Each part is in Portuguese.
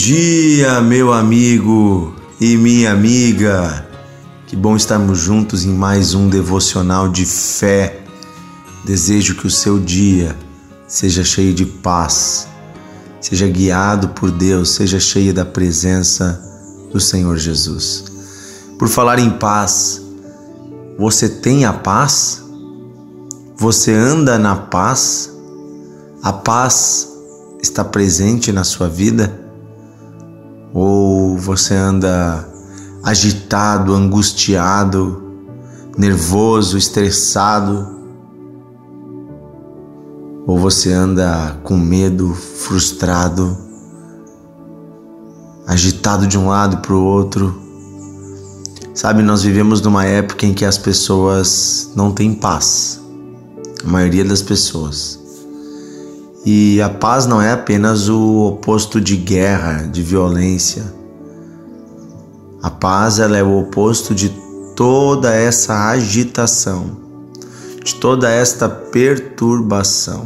dia, meu amigo e minha amiga. Que bom estarmos juntos em mais um devocional de fé. Desejo que o seu dia seja cheio de paz, seja guiado por Deus, seja cheio da presença do Senhor Jesus. Por falar em paz, você tem a paz? Você anda na paz? A paz está presente na sua vida? Ou você anda agitado, angustiado, nervoso, estressado? Ou você anda com medo, frustrado, agitado de um lado para o outro? Sabe, nós vivemos numa época em que as pessoas não têm paz. A maioria das pessoas. E a paz não é apenas o oposto de guerra, de violência. A paz ela é o oposto de toda essa agitação, de toda esta perturbação.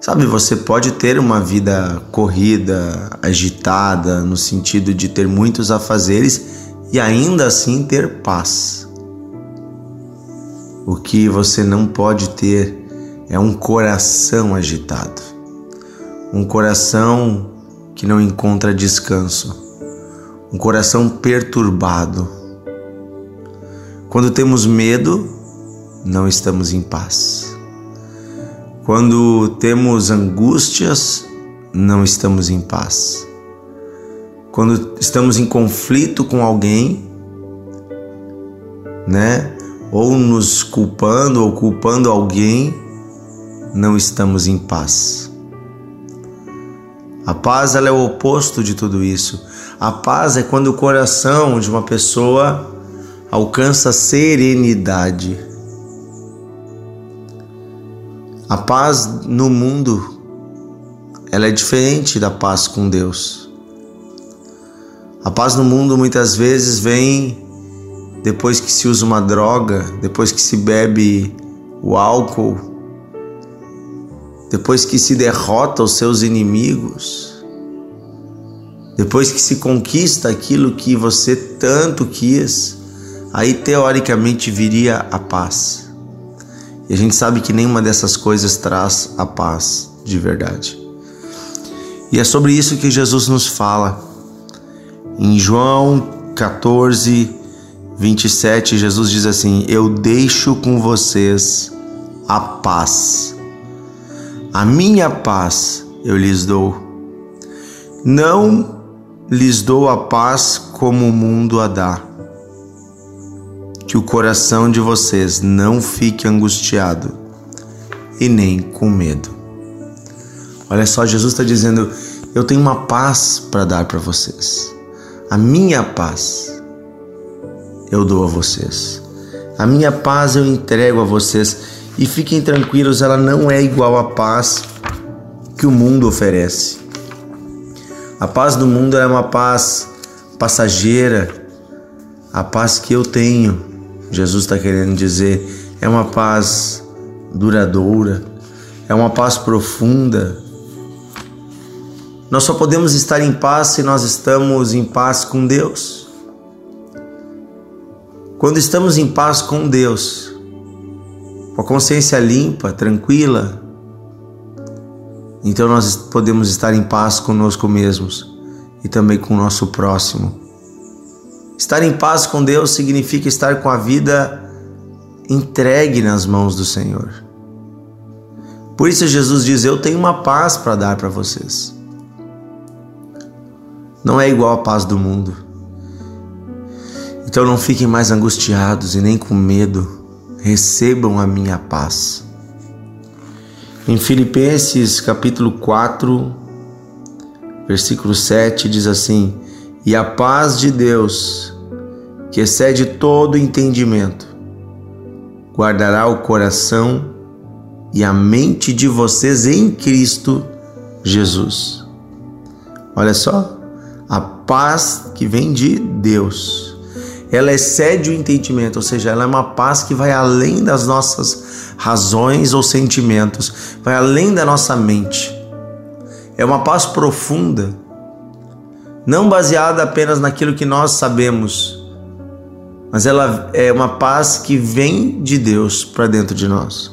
Sabe, você pode ter uma vida corrida, agitada, no sentido de ter muitos afazeres e ainda assim ter paz. O que você não pode ter é um coração agitado, um coração que não encontra descanso, um coração perturbado. Quando temos medo, não estamos em paz. Quando temos angústias, não estamos em paz. Quando estamos em conflito com alguém, né? Ou nos culpando ou culpando alguém, não estamos em paz. A paz é o oposto de tudo isso. A paz é quando o coração de uma pessoa alcança serenidade. A paz no mundo ela é diferente da paz com Deus. A paz no mundo muitas vezes vem depois que se usa uma droga, depois que se bebe o álcool, depois que se derrota os seus inimigos, depois que se conquista aquilo que você tanto quis, aí teoricamente viria a paz. E a gente sabe que nenhuma dessas coisas traz a paz de verdade. E é sobre isso que Jesus nos fala. Em João 14, 27, Jesus diz assim: Eu deixo com vocês a paz a minha paz eu lhes dou. Não lhes dou a paz como o mundo a dá. Que o coração de vocês não fique angustiado e nem com medo. Olha só, Jesus está dizendo: Eu tenho uma paz para dar para vocês. A minha paz eu dou a vocês. A minha paz eu entrego a vocês e fiquem tranquilos, ela não é igual à paz que o mundo oferece. A paz do mundo é uma paz passageira, a paz que eu tenho, Jesus está querendo dizer, é uma paz duradoura, é uma paz profunda. Nós só podemos estar em paz se nós estamos em paz com Deus. Quando estamos em paz com Deus, com a consciência limpa, tranquila, então nós podemos estar em paz conosco mesmos e também com o nosso próximo. Estar em paz com Deus significa estar com a vida entregue nas mãos do Senhor. Por isso Jesus diz: Eu tenho uma paz para dar para vocês. Não é igual a paz do mundo. Então não fiquem mais angustiados e nem com medo recebam a minha paz. Em Filipenses capítulo 4, versículo 7 diz assim: E a paz de Deus, que excede todo entendimento, guardará o coração e a mente de vocês em Cristo Jesus. Olha só, a paz que vem de Deus ela excede o entendimento, ou seja, ela é uma paz que vai além das nossas razões ou sentimentos, vai além da nossa mente. É uma paz profunda não baseada apenas naquilo que nós sabemos, mas ela é uma paz que vem de Deus para dentro de nós.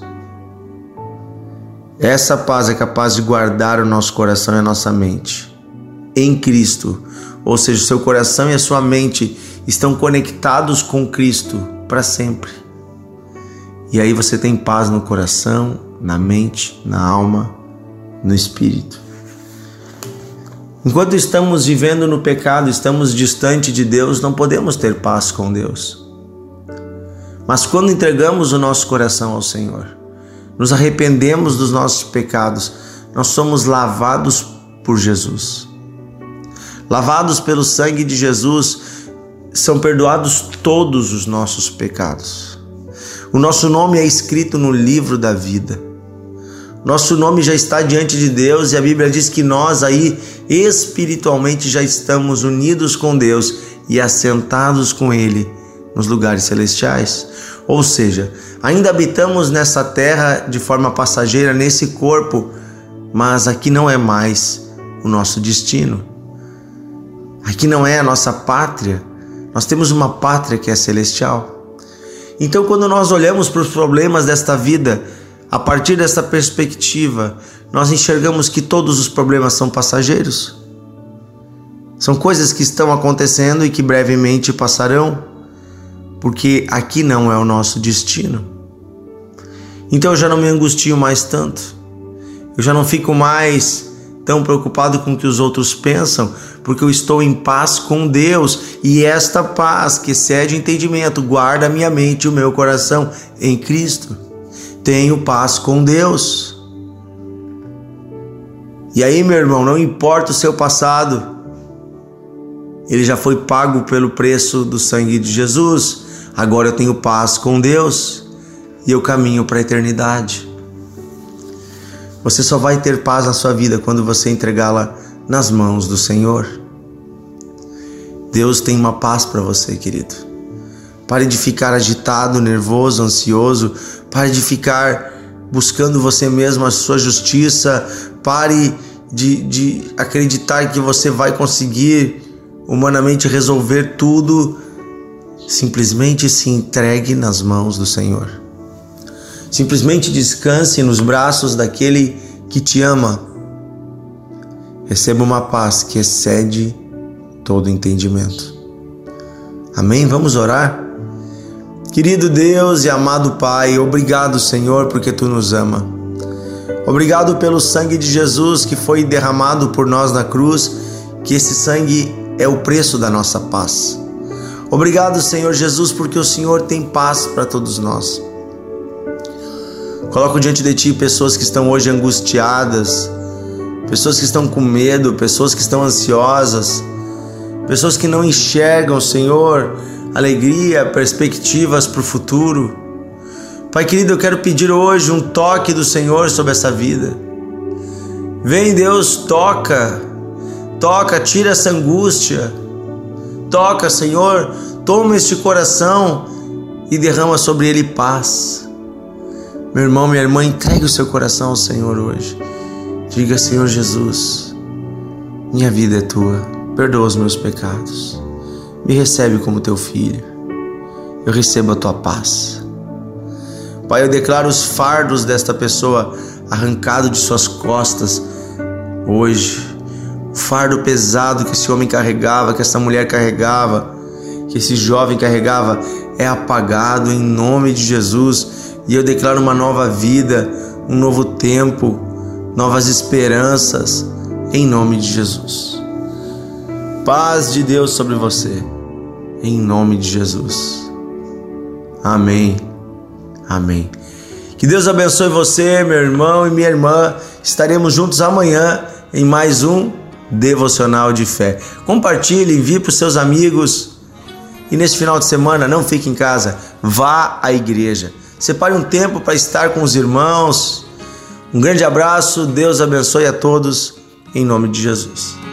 Essa paz é capaz de guardar o nosso coração e a nossa mente em Cristo, ou seja, seu coração e a sua mente estão conectados com Cristo para sempre. E aí você tem paz no coração, na mente, na alma, no espírito. Enquanto estamos vivendo no pecado, estamos distante de Deus, não podemos ter paz com Deus. Mas quando entregamos o nosso coração ao Senhor, nos arrependemos dos nossos pecados, nós somos lavados por Jesus. Lavados pelo sangue de Jesus, são perdoados todos os nossos pecados. O nosso nome é escrito no livro da vida. Nosso nome já está diante de Deus e a Bíblia diz que nós aí espiritualmente já estamos unidos com Deus e assentados com Ele nos lugares celestiais. Ou seja, ainda habitamos nessa terra de forma passageira, nesse corpo, mas aqui não é mais o nosso destino. Aqui não é a nossa pátria. Nós temos uma pátria que é celestial. Então, quando nós olhamos para os problemas desta vida, a partir dessa perspectiva, nós enxergamos que todos os problemas são passageiros. São coisas que estão acontecendo e que brevemente passarão, porque aqui não é o nosso destino. Então eu já não me angustio mais tanto. Eu já não fico mais tão preocupado com o que os outros pensam, porque eu estou em paz com Deus e esta paz que excede entendimento guarda a minha mente e o meu coração em Cristo. Tenho paz com Deus. E aí, meu irmão, não importa o seu passado, ele já foi pago pelo preço do sangue de Jesus. Agora eu tenho paz com Deus e eu caminho para a eternidade. Você só vai ter paz na sua vida quando você entregá-la nas mãos do Senhor. Deus tem uma paz para você, querido. Pare de ficar agitado, nervoso, ansioso. Pare de ficar buscando você mesmo a sua justiça. Pare de, de acreditar que você vai conseguir humanamente resolver tudo. Simplesmente se entregue nas mãos do Senhor. Simplesmente descanse nos braços daquele que te ama. Receba uma paz que excede todo entendimento. Amém? Vamos orar? Querido Deus e amado Pai, obrigado, Senhor, porque tu nos ama. Obrigado pelo sangue de Jesus que foi derramado por nós na cruz, que esse sangue é o preço da nossa paz. Obrigado, Senhor Jesus, porque o Senhor tem paz para todos nós. Coloco diante de Ti pessoas que estão hoje angustiadas, pessoas que estão com medo, pessoas que estão ansiosas, pessoas que não enxergam, Senhor, alegria, perspectivas para o futuro. Pai querido, eu quero pedir hoje um toque do Senhor sobre essa vida. Vem, Deus, toca, toca, tira essa angústia. Toca, Senhor, toma este coração e derrama sobre ele paz. Meu irmão, minha irmã, entregue o seu coração ao Senhor hoje. Diga, Senhor Jesus, minha vida é tua, perdoa os meus pecados, me recebe como teu filho, eu recebo a tua paz. Pai, eu declaro os fardos desta pessoa arrancado de suas costas hoje. O fardo pesado que esse homem carregava, que essa mulher carregava, que esse jovem carregava, é apagado em nome de Jesus. E eu declaro uma nova vida, um novo tempo, novas esperanças, em nome de Jesus. Paz de Deus sobre você, em nome de Jesus. Amém. Amém. Que Deus abençoe você, meu irmão e minha irmã. Estaremos juntos amanhã em mais um devocional de fé. Compartilhe, envie para os seus amigos. E nesse final de semana, não fique em casa, vá à igreja. Separe um tempo para estar com os irmãos. Um grande abraço, Deus abençoe a todos, em nome de Jesus.